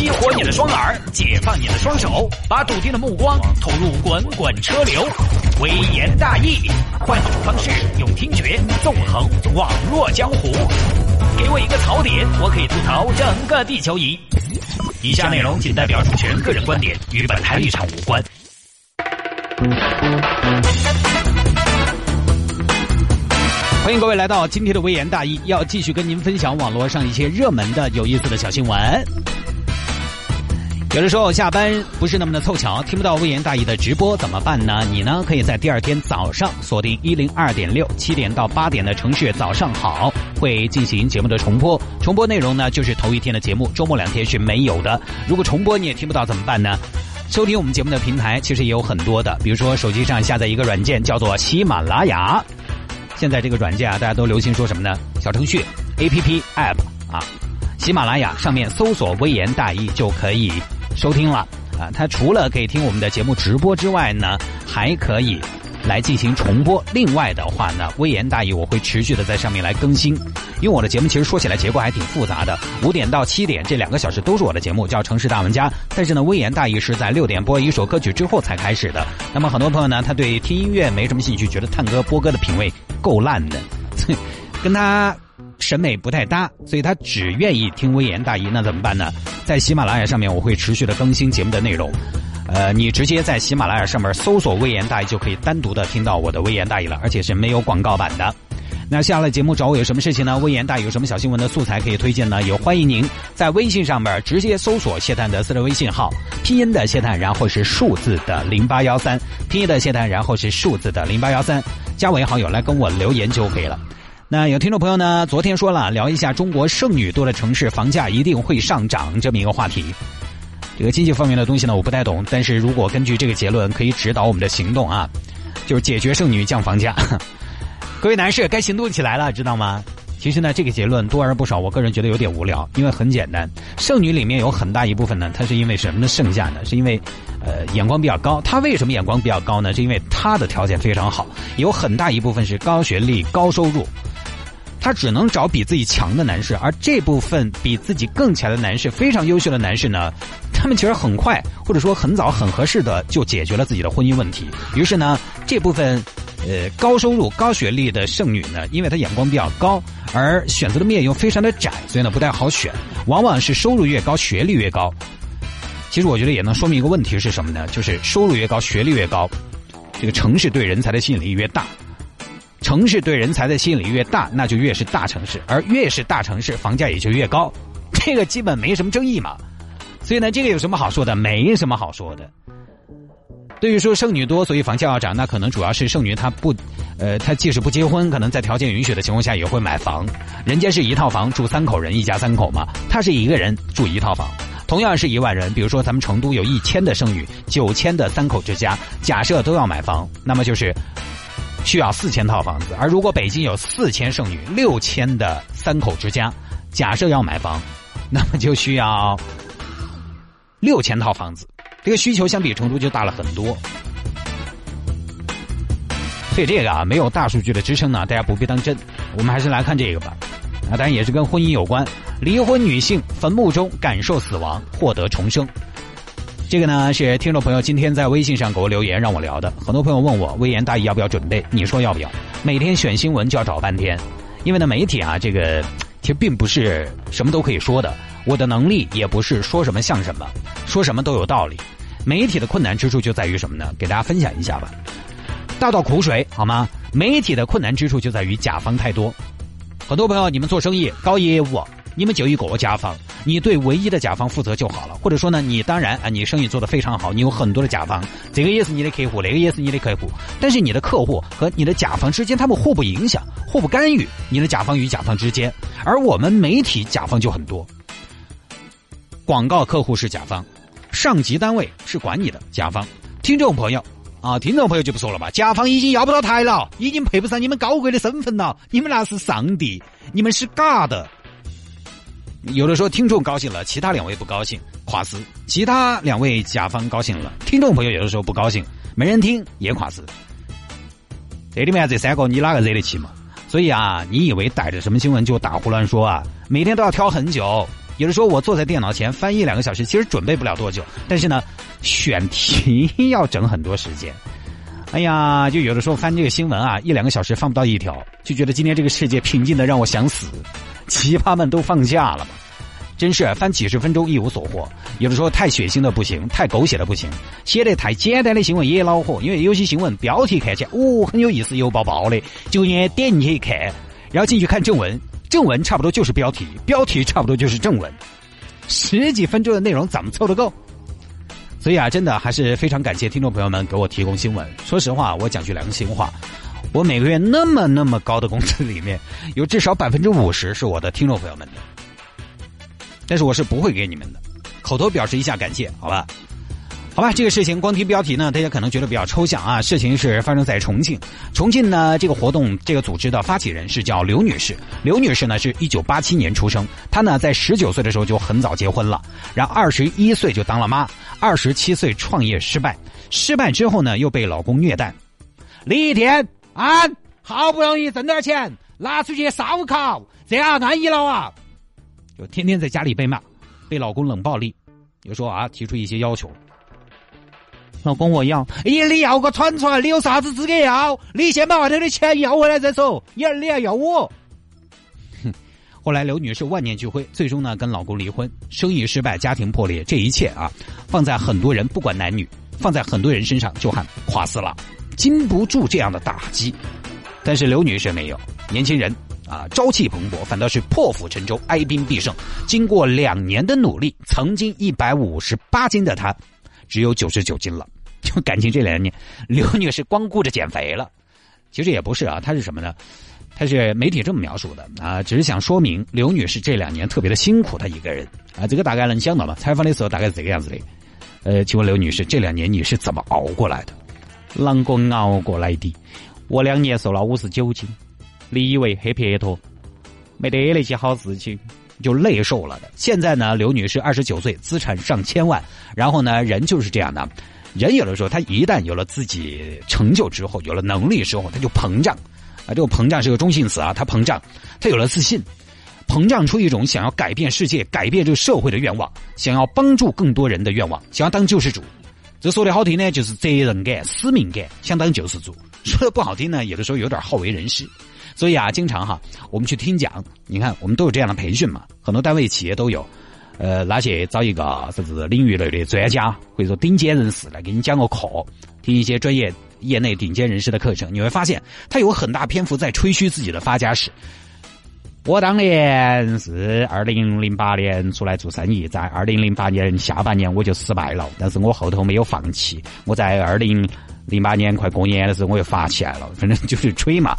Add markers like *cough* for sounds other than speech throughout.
激活你的双耳，解放你的双手，把笃定的目光投入滚滚车流。微言大义，换种方式，用听觉纵横网络江湖。给我一个槽点，我可以吐槽整个地球仪。以下内容仅代表主持人个人观点，与本台立场无关。欢迎各位来到今天的微言大义，要继续跟您分享网络上一些热门的、有意思的小新闻。有的时候下班不是那么的凑巧，听不到微言大义的直播怎么办呢？你呢可以在第二天早上锁定一零二点六，七点到八点的城市早上好会进行节目的重播，重播内容呢就是头一天的节目，周末两天是没有的。如果重播你也听不到怎么办呢？收听我们节目的平台其实也有很多的，比如说手机上下载一个软件叫做喜马拉雅。现在这个软件啊，大家都流行说什么呢？小程序、A P P、App 啊，喜马拉雅上面搜索“微言大义”就可以收听了啊。他除了可以听我们的节目直播之外呢，还可以来进行重播。另外的话呢，微言大义我会持续的在上面来更新，因为我的节目其实说起来结构还挺复杂的。五点到七点这两个小时都是我的节目，叫《城市大玩家》，但是呢，微言大义是在六点播一首歌曲之后才开始的。那么很多朋友呢，他对听音乐没什么兴趣，觉得探哥播歌的品味。够烂的，*laughs* 跟他审美不太搭，所以他只愿意听微言大义。那怎么办呢？在喜马拉雅上面，我会持续的更新节目的内容。呃，你直接在喜马拉雅上面搜索“微言大义”，就可以单独的听到我的微言大义了，而且是没有广告版的。那下了节目找我有什么事情呢？微言大义有什么小新闻的素材可以推荐呢？有欢迎您在微信上面直接搜索谢探的私人微信号，拼音的谢探，然后是数字的零八幺三，拼音的谢探，然后是数字的零八幺三，加为好友来跟我留言就可以了。那有听众朋友呢，昨天说了聊一下中国剩女多的城市房价一定会上涨这么一个话题。这个经济方面的东西呢，我不太懂，但是如果根据这个结论可以指导我们的行动啊，就是解决剩女降房价。*laughs* 各位男士，该行动起来了，知道吗？其实呢，这个结论多而不少，我个人觉得有点无聊，因为很简单，剩女里面有很大一部分呢，她是因为什么呢剩下呢？是因为，呃，眼光比较高。她为什么眼光比较高呢？是因为她的条件非常好，有很大一部分是高学历、高收入，她只能找比自己强的男士，而这部分比自己更强的男士，非常优秀的男士呢，他们其实很快或者说很早很合适的就解决了自己的婚姻问题。于是呢，这部分。呃，高收入、高学历的剩女呢，因为她眼光比较高，而选择的面又非常的窄，所以呢不太好选。往往是收入越高，学历越高。其实我觉得也能说明一个问题是什么呢？就是收入越高，学历越高，这个城市对人才的吸引力越大。城市对人才的吸引力越大，那就越是大城市，而越是大城市，房价也就越高。*laughs* 这个基本没什么争议嘛。所以呢，这个有什么好说的？没什么好说的。对于说剩女多，所以房价要涨，那可能主要是剩女她不，呃，她即使不结婚，可能在条件允许的情况下也会买房。人家是一套房住三口人，一家三口嘛，她是一个人住一套房。同样是一万人，比如说咱们成都有一千的剩女，九千的三口之家，假设都要买房，那么就是需要四千套房子。而如果北京有四千剩女，六千的三口之家，假设要买房，那么就需要六千套房子。这个需求相比成都就大了很多，所以这个啊没有大数据的支撑呢，大家不必当真。我们还是来看这个吧，啊，当然也是跟婚姻有关。离婚女性坟墓中感受死亡，获得重生。这个呢是听众朋友今天在微信上给我留言让我聊的。很多朋友问我微言大义要不要准备？你说要不要？每天选新闻就要找半天，因为呢媒体啊这个其实并不是什么都可以说的。我的能力也不是说什么像什么，说什么都有道理。媒体的困难之处就在于什么呢？给大家分享一下吧。倒倒苦水好吗？媒体的困难之处就在于甲方太多。很多朋友，你们做生意搞业务，你们就一个甲方，你对唯一的甲方负责就好了。或者说呢，你当然啊，你生意做得非常好，你有很多的甲方，这个也是你的客户，那个也是你的客户。但是你的客户和你的甲方之间，他们互不影响，互不干预你的甲方与甲方之间。而我们媒体甲方就很多。广告客户是甲方，上级单位是管你的甲方。听众朋友啊，听众朋友就不说了吧，甲方已经要不到台了，已经配不上你们高贵的身份了。你们那是上帝，你们是嘎的。有的时候听众高兴了，其他两位不高兴，垮死；其他两位甲方高兴了，听众朋友有的时候不高兴，没人听也垮死。这里面这三个你哪个惹得起嘛？所以啊，你以为逮着什么新闻就打胡乱说啊？每天都要挑很久。有的时候我坐在电脑前翻一两个小时，其实准备不了多久，但是呢，选题 *laughs* 要整很多时间。哎呀，就有的时候翻这个新闻啊，一两个小时翻不到一条，就觉得今天这个世界平静的让我想死，奇葩们都放假了吧？真是翻几十分钟一无所获，有的时候太血腥的不行，太狗血的不行，写的太简单的新闻也恼火，因为有些新闻标题看起来哦很有意思，油爆爆的，就愿意点进去一看，然后进去看正文，正文差不多就是标题，标题差不多就是正文，十几分钟的内容怎么凑得够？所以啊，真的还是非常感谢听众朋友们给我提供新闻。说实话，我讲句良心话，我每个月那么那么高的工资里面，有至少百分之五十是我的听众朋友们的。但是我是不会给你们的，口头表示一下感谢，好吧？好吧，这个事情光听标题呢，大家可能觉得比较抽象啊。事情是发生在重庆，重庆呢这个活动这个组织的发起人是叫刘女士，刘女士呢是一九八七年出生，她呢在十九岁的时候就很早结婚了，然后二十一岁就当了妈，二十七岁创业失败，失败之后呢又被老公虐待，李一天啊，好不容易挣点钱拿出去烧烤，这样安逸了啊。就天天在家里被骂，被老公冷暴力，有时候啊提出一些要求。老公我要，咦你要个串串，你有啥子资格要？你先把外头的钱要回来再说。你你还要我？哼！*laughs* 后来刘女士万念俱灰，最终呢跟老公离婚，生意失败，家庭破裂，这一切啊放在很多人不管男女，放在很多人身上就喊垮死了，经不住这样的打击。但是刘女士没有，年轻人。啊，朝气蓬勃，反倒是破釜沉舟，哀兵必胜。经过两年的努力，曾经一百五十八斤的她，只有九十九斤了。*laughs* 就感情这两年，刘女士光顾着减肥了。其实也不是啊，她是什么呢？她是媒体这么描述的啊，只是想说明刘女士这两年特别的辛苦，她一个人啊，这个大概能想到吧。采访的时候大概是这个样子的。呃，请问刘女士，这两年你是怎么熬过来的？啷个熬过来的？我两年瘦了五十九斤。你以为黑撇脱，没得那些好事情，就累瘦了的。现在呢，刘女士二十九岁，资产上千万。然后呢，人就是这样的，人有的时候他一旦有了自己成就之后，有了能力之后，他就膨胀。啊，这个膨胀是个中性词啊，他膨胀，他有了自信，膨胀出一种想要改变世界、改变这个社会的愿望，想要帮助更多人的愿望，想要当救世主。这说的好听呢，就是责任感、使命感，想当救世主；说的不好听呢，有的时候有点好为人师。所以啊，经常哈，我们去听讲，你看我们都有这样的培训嘛，很多单位企业都有，呃，那些找一个啥子领域内的专家或者说顶尖人士来给你讲个课，听一些专业业内顶尖人士的课程，你会发现他有很大篇幅在吹嘘自己的发家史。我当年是二零零八年出来做生意，在二零零八年下半年我就失败了，但是我后头没有放弃，我在二零零八年快过年的时候我又发起来了，反正就是吹嘛。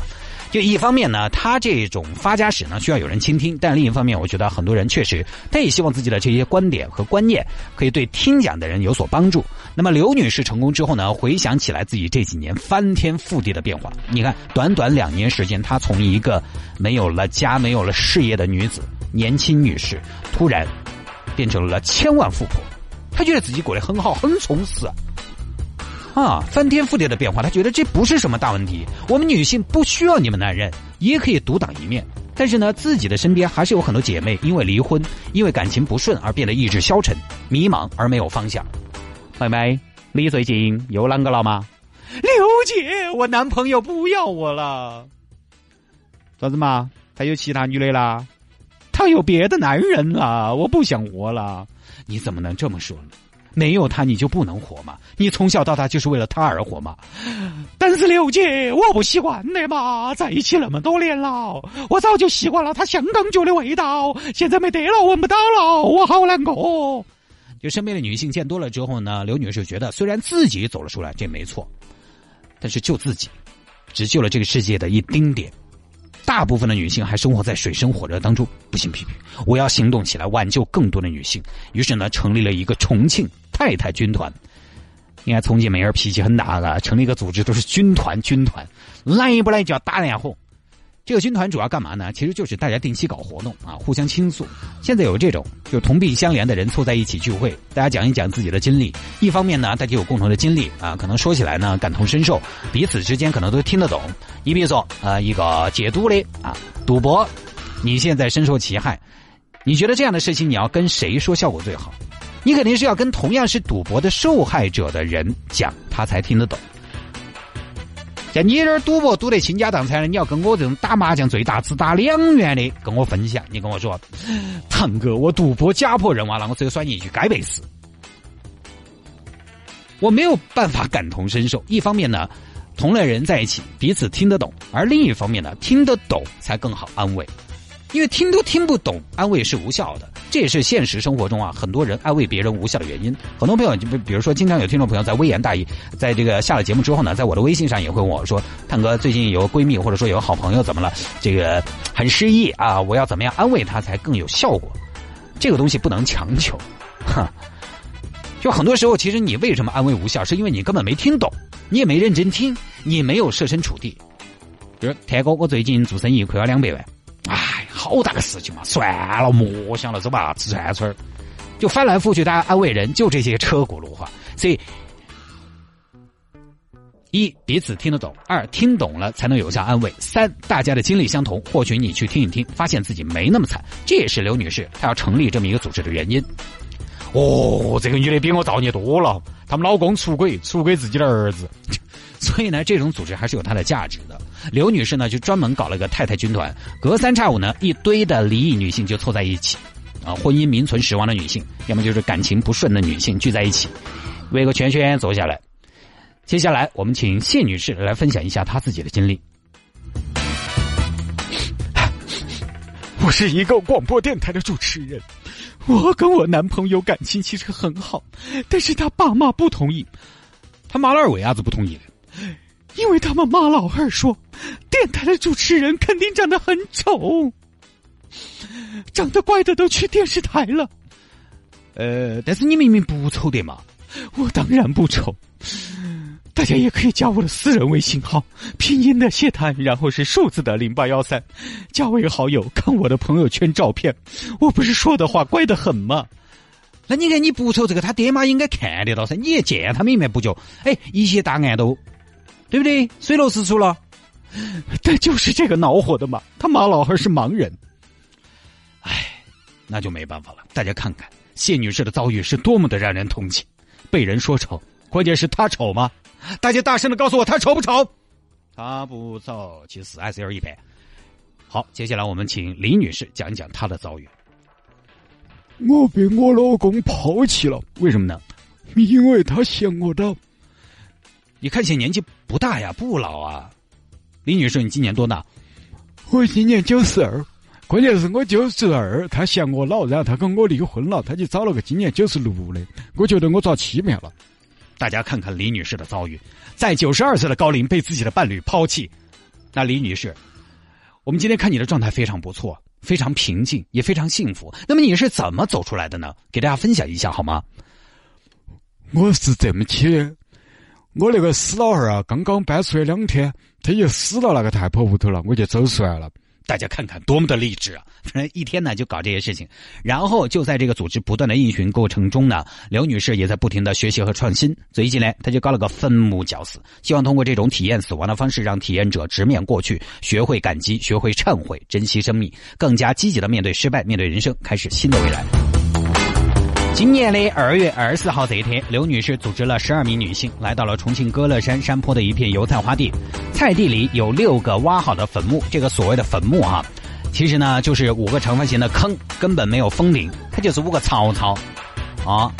就一方面呢，他这种发家史呢需要有人倾听，但另一方面，我觉得很多人确实他也希望自己的这些观点和观念可以对听讲的人有所帮助。那么刘女士成功之后呢，回想起来自己这几年翻天覆地的变化，你看，短短两年时间，她从一个没有了家、没有了事业的女子，年轻女士，突然变成了千万富婆，她觉得自己过得很好，很充实。啊，翻天覆地的变化，他觉得这不是什么大问题。我们女性不需要你们男人，也可以独当一面。但是呢，自己的身边还是有很多姐妹因为离婚、因为感情不顺而变得意志消沉、迷茫而没有方向。妹妹，你最近又啷个了吗？刘姐，我男朋友不要我了。咋子嘛？他有其他女的啦？他有别的男人了，我不想活了。你怎么能这么说呢？没有他，你就不能活吗？你从小到大就是为了他而活吗？但是刘姐，我不习惯的嘛，在一起那么多年了，我早就习惯了他香港脚的味道，现在没得了，闻不到了，我好难过。就身边的女性见多了之后呢，刘女士觉得，虽然自己走了出来，这没错，但是救自己，只救了这个世界的一丁点。大部分的女性还生活在水深火热当中，不行，批评，我要行动起来，挽救更多的女性。于是呢，成立了一个重庆太太军团。你看，重庆妹儿脾气很大的，成立一个组织都是军团，军团来不来就要打电话。这个军团主要干嘛呢？其实就是大家定期搞活动啊，互相倾诉。现在有这种就同病相怜的人凑在一起聚会，大家讲一讲自己的经历。一方面呢，大家有共同的经历啊，可能说起来呢感同身受，彼此之间可能都听得懂。你比如说，呃，一个戒赌的啊，赌博，你现在深受其害，你觉得这样的事情你要跟谁说效果最好？你肯定是要跟同样是赌博的受害者的人讲，他才听得懂。像你这儿赌博赌得倾家荡产的，你要跟我这种打麻将最大只打两元的跟我分享，你跟我说，堂哥，我赌博家破人亡了，我只有算你一句该背时。我没有办法感同身受。一方面呢，同类人在一起彼此听得懂；而另一方面呢，听得懂才更好安慰。因为听都听不懂，安慰是无效的。这也是现实生活中啊，很多人安慰别人无效的原因。很多朋友就比比如说，经常有听众朋友在微言大义，在这个下了节目之后呢，在我的微信上也会问我说：“探哥，最近有个闺蜜或者说有个好朋友怎么了？这个很失意啊，我要怎么样安慰她才更有效果？”这个东西不能强求，哈。就很多时候，其实你为什么安慰无效，是因为你根本没听懂，你也没认真听，你没有设身处地。比如，天哥，我最近做生意亏了两百万。哎，好大个事情嘛！算了，莫想了，走吧，吃串串就翻来覆去，大家安慰人，就这些车轱辘话。所以，一彼此听得懂，二听懂了才能有效安慰，三大家的经历相同，或许你去听一听，发现自己没那么惨。这也是刘女士她要成立这么一个组织的原因。哦，这个女的比我造孽多了，他们老公出轨，出轨自己的儿子。*laughs* 所以呢，这种组织还是有它的价值的。刘女士呢，就专门搞了个太太军团，隔三差五呢，一堆的离异女性就凑在一起，啊，婚姻名存实亡的女性，要么就是感情不顺的女性聚在一起，围个圈圈坐下来。接下来，我们请谢女士来分享一下她自己的经历。*laughs* 我是一个广播电台的主持人，我跟我男朋友感情其实很好，但是他爸妈不同意。他妈老二为啥子不同意？因为他们妈老汉说，电台的主持人肯定长得很丑，长得怪的都去电视台了。呃，但是你明明不丑的嘛，我当然不丑。大家也可以加我的私人微信号，拼音的谢谈，然后是数字的零八幺三，加为好友，看我的朋友圈照片。我不是说的话怪得很吗？那你看你不丑，这个他爹妈应该看得到噻。你也见他们一面不就哎一些答案都。对不对？水落石出了，*laughs* 但就是这个恼火的嘛。他妈老汉是盲人，唉，那就没办法了。大家看看谢女士的遭遇是多么的让人同情。被人说丑，关键是她丑吗？大家大声的告诉我，她丑不丑？她不丑，其实还是有一百。好，接下来我们请李女士讲一讲她的遭遇。我被我老公抛弃了，为什么呢？因为他嫌我的。你看起来年纪不大呀，不老啊，李女士，你今年多大？我今年九十二，关键是我九十二，他嫌我老，然后他跟我离婚了，他就找了个今年九十六的，我觉得我遭欺骗了。大家看看李女士的遭遇，在九十二岁的高龄被自己的伴侣抛弃，那李女士，我们今天看你的状态非常不错，非常平静，也非常幸福。那么你是怎么走出来的呢？给大家分享一下好吗？我是这么的。我那个死老汉儿啊，刚刚搬出来两天，他就死到那个太婆屋头了，我就走出来了。大家看看多么的励志啊！反正一天呢就搞这些事情，然后就在这个组织不断的运行过程中呢，刘女士也在不停的学习和创新。最近呢，她就搞了个坟墓绞死，希望通过这种体验死亡的方式，让体验者直面过去，学会感激，学会忏悔，珍惜生命，更加积极的面对失败，面对人生，开始新的未来。今年的二月二十号这一天，刘女士组织了十二名女性来到了重庆歌乐山山坡的一片油菜花地，菜地里有六个挖好的坟墓。这个所谓的坟墓啊，其实呢就是五个长方形的坑，根本没有封顶，它就是五个槽槽啊。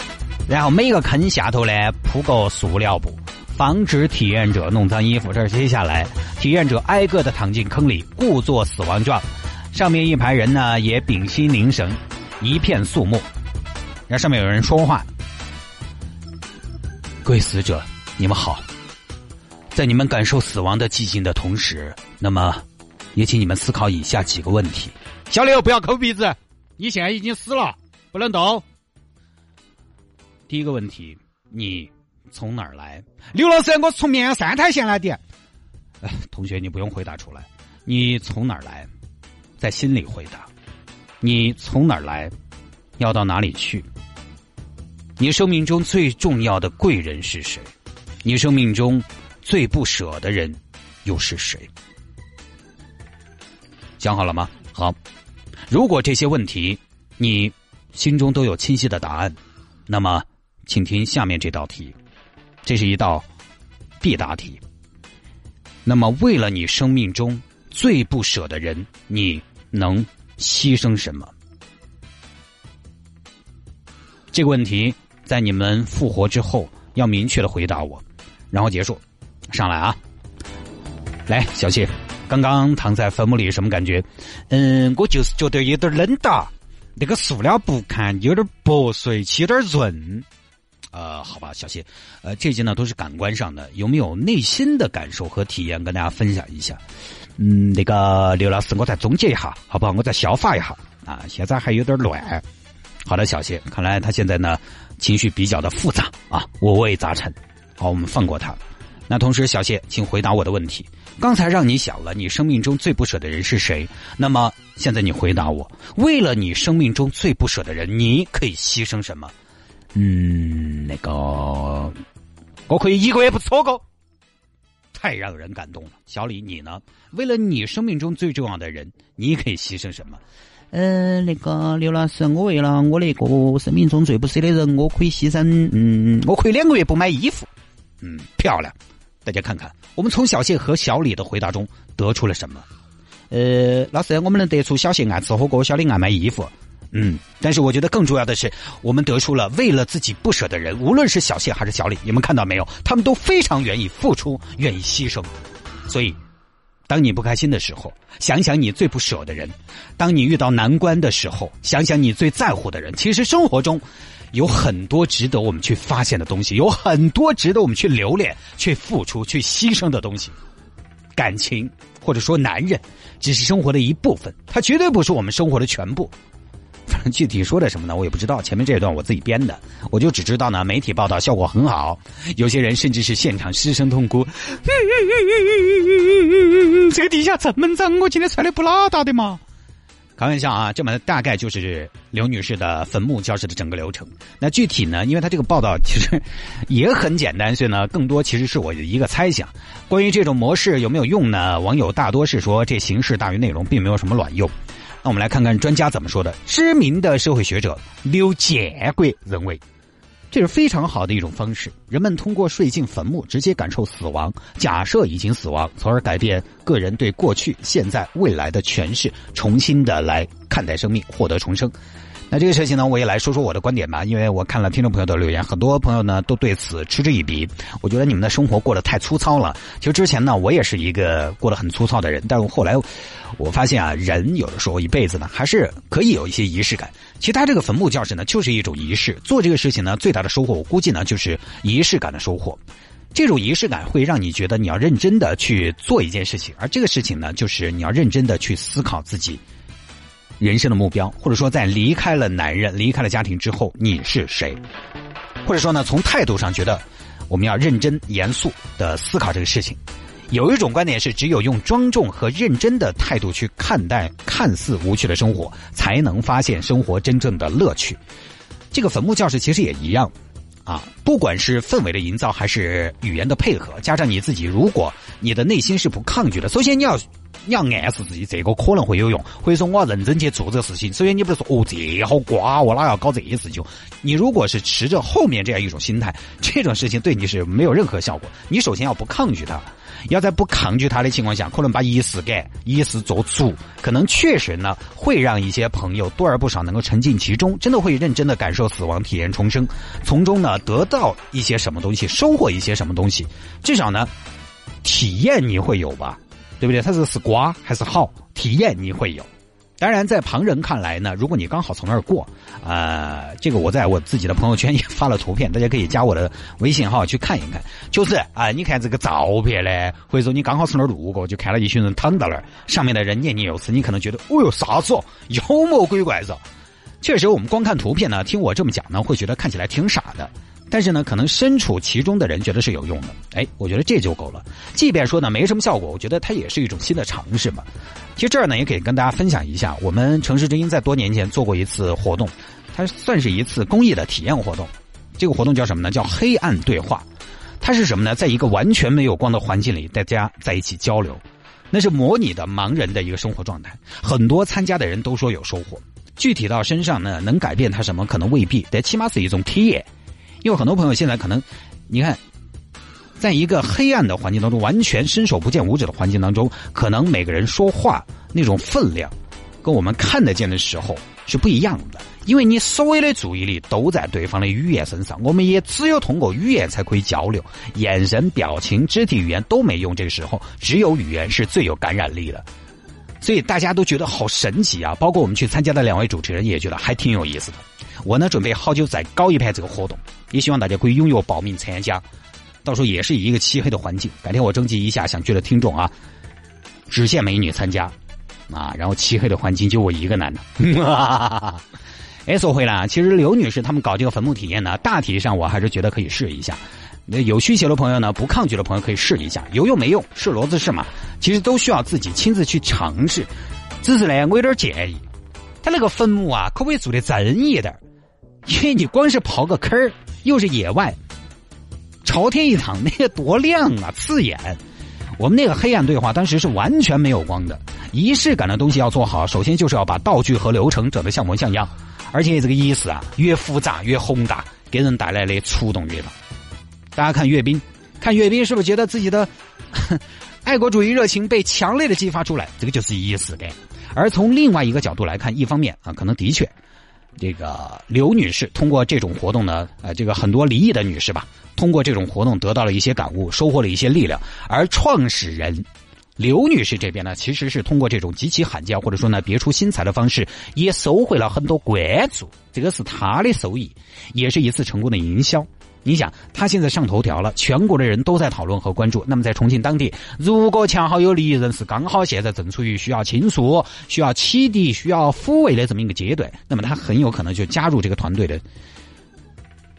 然后每个坑下头呢铺个塑料布，防止体验者弄脏衣服。这接下来，体验者挨个的躺进坑里，故作死亡状。上面一排人呢也屏息凝神，一片肃穆。那上面有人说话，各位死者，你们好。在你们感受死亡的寂静的同时，那么，也请你们思考以下几个问题：小刘，不要抠鼻子，你现在已经死了，不能动。第一个问题，你从哪儿来？刘老师，我从绵阳三台县来的。同学，你不用回答出来。你从哪儿来？在心里回答。你从哪儿来？要到哪里去？你生命中最重要的贵人是谁？你生命中最不舍的人又是谁？想好了吗？好，如果这些问题你心中都有清晰的答案，那么请听下面这道题，这是一道必答题。那么，为了你生命中最不舍的人，你能牺牲什么？这个问题在你们复活之后要明确的回答我，然后结束。上来啊！来，小谢，刚刚躺在坟墓里什么感觉？嗯，我就是觉得有点冷哒。那个塑料布看有点薄碎，有点润。呃，好吧，小谢，呃，这些呢都是感官上的，有没有内心的感受和体验跟大家分享一下？嗯，那个刘老师，我再总结一下，好不好？我再消化一下啊，现在还有点乱。好的，小谢，看来他现在呢情绪比较的复杂啊，五味杂陈。好，我们放过他。那同时，小谢，请回答我的问题。刚才让你想了，你生命中最不舍的人是谁？那么现在你回答我，为了你生命中最不舍的人，你可以牺牲什么？嗯，那个，我可以一个月不错过。太让人感动了，小李，你呢？为了你生命中最重要的人，你可以牺牲什么？呃，那个刘老师，我为了我那个生命中最不舍的人，我可以牺牲，嗯，我可以两个月不买衣服。嗯，漂亮。大家看看，我们从小谢和小李的回答中得出了什么？呃，老师，我们能得出小谢爱吃火锅，小李爱买衣服。嗯，但是我觉得更重要的是，我们得出了为了自己不舍的人，无论是小谢还是小李，你们看到没有？他们都非常愿意付出，愿意牺牲。所以，当你不开心的时候，想想你最不舍的人；当你遇到难关的时候，想想你最在乎的人。其实生活中有很多值得我们去发现的东西，有很多值得我们去留恋、去付出、去牺牲的东西。感情或者说男人，只是生活的一部分，它绝对不是我们生活的全部。正具体说的什么呢？我也不知道。前面这一段我自己编的，我就只知道呢，媒体报道效果很好，有些人甚至是现场失声痛哭。这个地下这么脏，我今天穿的不拉达的嘛？开玩笑啊，这么大概就是刘女士的坟墓教室的整个流程。那具体呢？因为他这个报道其实也很简单，所以呢，更多其实是我的一个猜想。关于这种模式有没有用呢？网友大多是说这形式大于内容，并没有什么卵用。那我们来看看专家怎么说的。知名的社会学者刘建国认为，这是非常好的一种方式。人们通过睡进坟墓，直接感受死亡，假设已经死亡，从而改变个人对过去、现在、未来的诠释，重新的来看待生命，获得重生。那这个事情呢，我也来说说我的观点吧。因为我看了听众朋友的留言，很多朋友呢都对此嗤之以鼻。我觉得你们的生活过得太粗糙了。其实之前呢，我也是一个过得很粗糙的人，但是后来我发现啊，人有的时候一辈子呢，还是可以有一些仪式感。其他这个坟墓教室呢，就是一种仪式。做这个事情呢，最大的收获，我估计呢，就是仪式感的收获。这种仪式感会让你觉得你要认真的去做一件事情，而这个事情呢，就是你要认真的去思考自己。人生的目标，或者说在离开了男人、离开了家庭之后，你是谁？或者说呢，从态度上觉得，我们要认真严肃的思考这个事情。有一种观点是，只有用庄重和认真的态度去看待看似无趣的生活，才能发现生活真正的乐趣。这个坟墓教室其实也一样，啊，不管是氛围的营造，还是语言的配合，加上你自己，如果你的内心是不抗拒的，首先你要。你要暗示自己，这个可能会有用，或者说我要认真去做这个事情。首先，你不是说哦，这好瓜，我哪要搞这些事情？你如果是持着后面这样一种心态，*laughs* 这种事情对你是没有任何效果。你首先要不抗拒它，要在不抗拒它的情况下，可能把仪式感、仪式做足，可能确实呢会让一些朋友多而不少能够沉浸其中，真的会认真的感受死亡、体验重生，从中呢得到一些什么东西，收获一些什么东西，至少呢体验你会有吧。对不对？它是是瓜还是好？体验你会有。当然，在旁人看来呢，如果你刚好从那儿过，呃，这个我在我自己的朋友圈也发了图片，大家可以加我的微信号去看一看。就是啊，你看这个照片呢，或者说你刚好从那儿路过，就看了一群人躺到那儿，上面的人念念有词，你可能觉得，哦哟，啥子？妖魔鬼怪子？确实，我们光看图片呢，听我这么讲呢，会觉得看起来挺傻的。但是呢，可能身处其中的人觉得是有用的，哎，我觉得这就够了。即便说呢没什么效果，我觉得它也是一种新的尝试嘛。其实这儿呢也可以跟大家分享一下，我们城市之音在多年前做过一次活动，它算是一次公益的体验活动。这个活动叫什么呢？叫黑暗对话。它是什么呢？在一个完全没有光的环境里，大家在一起交流，那是模拟的盲人的一个生活状态。很多参加的人都说有收获。具体到身上呢，能改变他什么？可能未必，但起码是一种体验。因为很多朋友现在可能，你看，在一个黑暗的环境当中，完全伸手不见五指的环境当中，可能每个人说话那种分量，跟我们看得见的时候是不一样的。因为你所有的注意力都在对方的语言身上，我们也只有通过语言才可以交流，眼神、表情、肢体语言都没用。这个时候，只有语言是最有感染力的。所以大家都觉得好神奇啊！包括我们去参加的两位主持人也觉得还挺有意思的。我呢准备好久再搞一盘这个活动，也希望大家可以拥有报名参加。到时候也是以一个漆黑的环境，改天我征集一下想去的听众啊，只限美女参加啊，然后漆黑的环境就我一个男的。*laughs* 哎，说回来，其实刘女士他们搞这个坟墓体验呢，大体上我还是觉得可以试一下。那有需求的朋友呢，不抗拒的朋友可以试一下，有用没用，是骡子是马，其实都需要自己亲自去尝试。只是呢，我有点建议，他那个坟墓啊，可不可以做的真一点因为你光是刨个坑儿，又是野外，朝天一躺，那个多亮啊，刺眼。我们那个黑暗对话当时是完全没有光的，仪式感的东西要做好，首先就是要把道具和流程整得像模像样，而且这个仪式啊，越复杂越宏大，给人带来的触动越大。大家看阅兵，看阅兵是不是觉得自己的爱国主义热情被强烈的激发出来？这个就是仪式感。而从另外一个角度来看，一方面啊，可能的确，这个刘女士通过这种活动呢，呃，这个很多离异的女士吧，通过这种活动得到了一些感悟，收获了一些力量。而创始人刘女士这边呢，其实是通过这种极其罕见或者说呢别出心裁的方式，也收回了很多关注，这个是她的收益，也是一次成功的营销。你想，他现在上头条了，全国的人都在讨论和关注。那么在重庆当地，如果恰好有利益人士刚好现在正处于需要倾诉、需要启迪、需要抚慰的这么一个阶段，那么他很有可能就加入这个团队的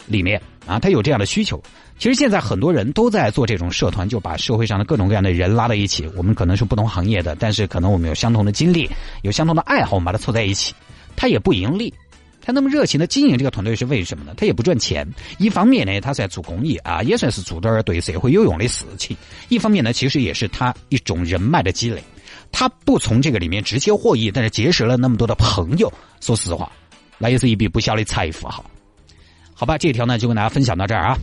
里面啊，他有这样的需求。其实现在很多人都在做这种社团，就把社会上的各种各样的人拉到一起。我们可能是不同行业的，但是可能我们有相同的经历，有相同的爱好，我们把它凑在一起，它也不盈利。他那么热情的经营这个团队是为什么呢？他也不赚钱。一方面呢，他在做公益啊，也算是做点对社会有用的事情；一方面呢，其实也是他一种人脉的积累。他不从这个里面直接获益，但是结识了那么多的朋友，说实话，那也是一笔不小的财富哈。好吧，这条呢就跟大家分享到这儿啊。